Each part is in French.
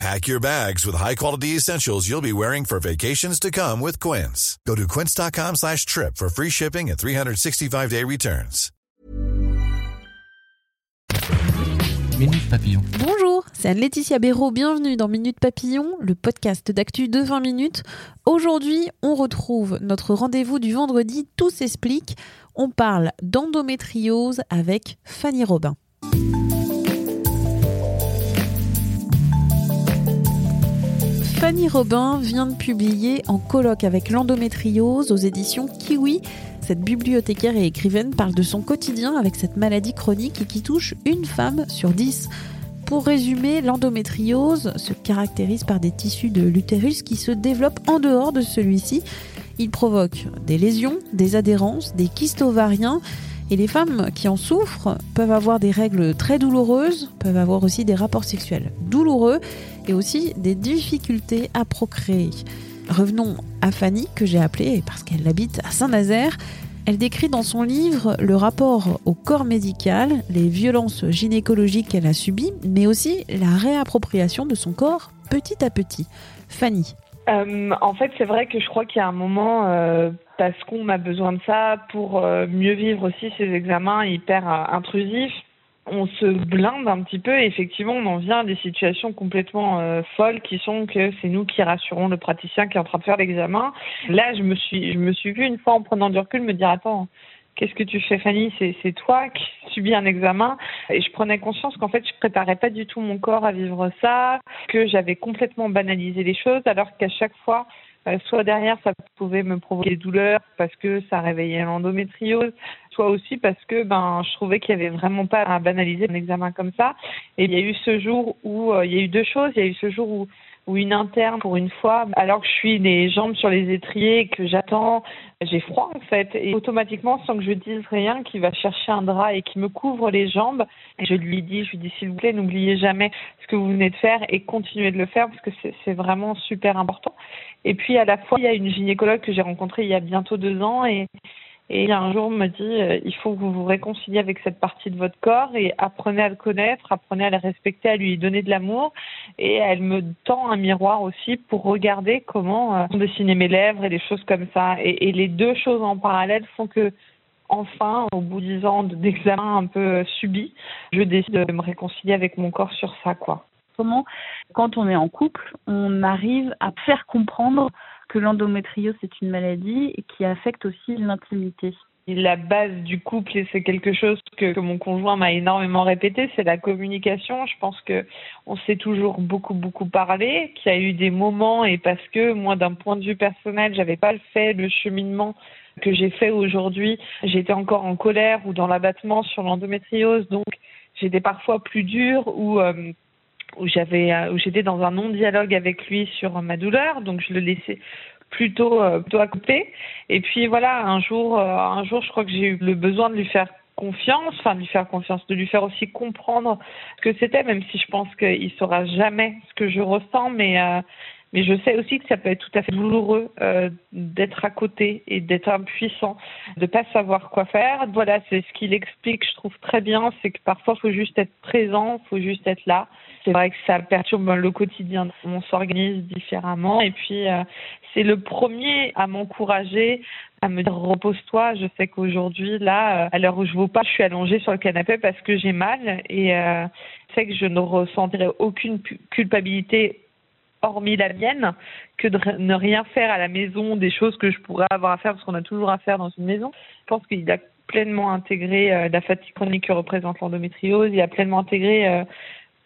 Pack your bags with high-quality essentials you'll be wearing for vacations to come with Quince. Go to quince.com slash trip for free shipping and 365-day returns. Minute Papillon. Bonjour, c'est Anne-Laetitia Béraud. Bienvenue dans Minute Papillon, le podcast d'actu de 20 minutes. Aujourd'hui, on retrouve notre rendez-vous du vendredi Tout s'explique. On parle d'endométriose avec Fanny Robin. Fanny Robin vient de publier En colloque avec l'endométriose aux éditions Kiwi. Cette bibliothécaire et écrivaine parle de son quotidien avec cette maladie chronique qui touche une femme sur dix. Pour résumer, l'endométriose se caractérise par des tissus de l'utérus qui se développent en dehors de celui-ci. Il provoque des lésions, des adhérences, des kystes ovariens. Et les femmes qui en souffrent peuvent avoir des règles très douloureuses, peuvent avoir aussi des rapports sexuels douloureux et aussi des difficultés à procréer. Revenons à Fanny, que j'ai appelée parce qu'elle habite à Saint-Nazaire. Elle décrit dans son livre le rapport au corps médical, les violences gynécologiques qu'elle a subies, mais aussi la réappropriation de son corps petit à petit. Fanny. Euh, en fait, c'est vrai que je crois qu'il y a un moment, euh, parce qu'on a besoin de ça pour euh, mieux vivre aussi ces examens hyper intrusifs, on se blinde un petit peu et effectivement on en vient à des situations complètement folles qui sont que c'est nous qui rassurons le praticien qui est en train de faire l'examen. Là, je me suis je me suis une fois en prenant du recul me dire attends, qu'est-ce que tu fais Fanny C'est toi qui subis un examen et je prenais conscience qu'en fait je préparais pas du tout mon corps à vivre ça, que j'avais complètement banalisé les choses alors qu'à chaque fois euh, soit derrière ça pouvait me provoquer des douleurs parce que ça réveillait l'endométriose, soit aussi parce que ben je trouvais qu'il y avait vraiment pas à banaliser un examen comme ça. Et il y a eu ce jour où euh, il y a eu deux choses. Il y a eu ce jour où où une interne pour une fois, alors que je suis les jambes sur les étriers, que j'attends, j'ai froid en fait, et automatiquement sans que je dise rien, qui va chercher un drap et qui me couvre les jambes, et je lui dis, je lui dis s'il vous plaît, n'oubliez jamais ce que vous venez de faire et continuez de le faire parce que c'est vraiment super important. Et puis à la fois, il y a une gynécologue que j'ai rencontrée il y a bientôt deux ans et et un jour, me dit, euh, il faut que vous vous réconciliez avec cette partie de votre corps et apprenez à le connaître, apprenez à le respecter, à lui donner de l'amour. Et elle me tend un miroir aussi pour regarder comment euh, dessiner mes lèvres et des choses comme ça. Et, les deux choses en parallèle font que, enfin, au bout de dix ans d'examen un peu subi, je décide de me réconcilier avec mon corps sur ça, quoi. Comment, quand on est en couple, on arrive à faire comprendre que l'endométriose c'est une maladie qui affecte aussi l'intimité. La base du couple, et c'est quelque chose que, mon conjoint m'a énormément répété, c'est la communication. Je pense que on s'est toujours beaucoup beaucoup parlé, qu'il y a eu des moments et parce que moi, d'un point de vue personnel, j'avais pas fait le cheminement que j'ai fait aujourd'hui. J'étais encore en colère ou dans l'abattement sur l'endométriose, donc j'étais parfois plus dure ou euh, où j'avais euh, où j'étais dans un non dialogue avec lui sur ma douleur donc je le laissais plutôt euh, plutôt à côté. Et puis voilà un jour euh, un jour je crois que j'ai eu le besoin de lui faire confiance enfin de lui faire confiance de lui faire aussi comprendre ce que c'était même si je pense qu'il saura jamais ce que je ressens mais mais je sais aussi que ça peut être tout à fait douloureux euh, d'être à côté et d'être impuissant, de pas savoir quoi faire. Voilà, c'est ce qu'il explique, je trouve très bien, c'est que parfois il faut juste être présent, il faut juste être là. C'est vrai que ça perturbe le quotidien. On s'organise différemment et puis euh, c'est le premier à m'encourager à me dire repose-toi. Je sais qu'aujourd'hui, là, euh, à l'heure où je vous parle, je suis allongée sur le canapé parce que j'ai mal et euh, sais que je ne ressentirai aucune culpabilité hormis la mienne, que de ne rien faire à la maison, des choses que je pourrais avoir à faire, parce qu'on a toujours à faire dans une maison. Je pense qu'il a pleinement intégré euh, la fatigue chronique que représente l'endométriose, il a pleinement intégré euh,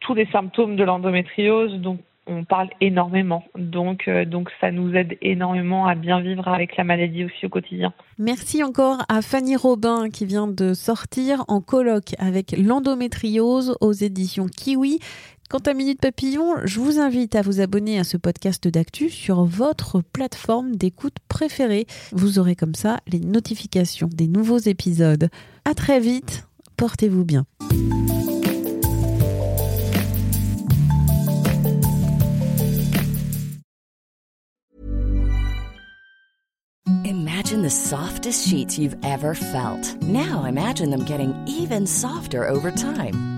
tous les symptômes de l'endométriose, donc on parle énormément. Donc, euh, donc ça nous aide énormément à bien vivre avec la maladie aussi au quotidien. Merci encore à Fanny Robin qui vient de sortir en colloque avec l'endométriose aux éditions Kiwi. Quant à Minute Papillon, je vous invite à vous abonner à ce podcast d'actu sur votre plateforme d'écoute préférée. Vous aurez comme ça les notifications des nouveaux épisodes. À très vite, portez-vous bien. Imagine the softest sheets you've ever felt. Now imagine them getting even softer over time.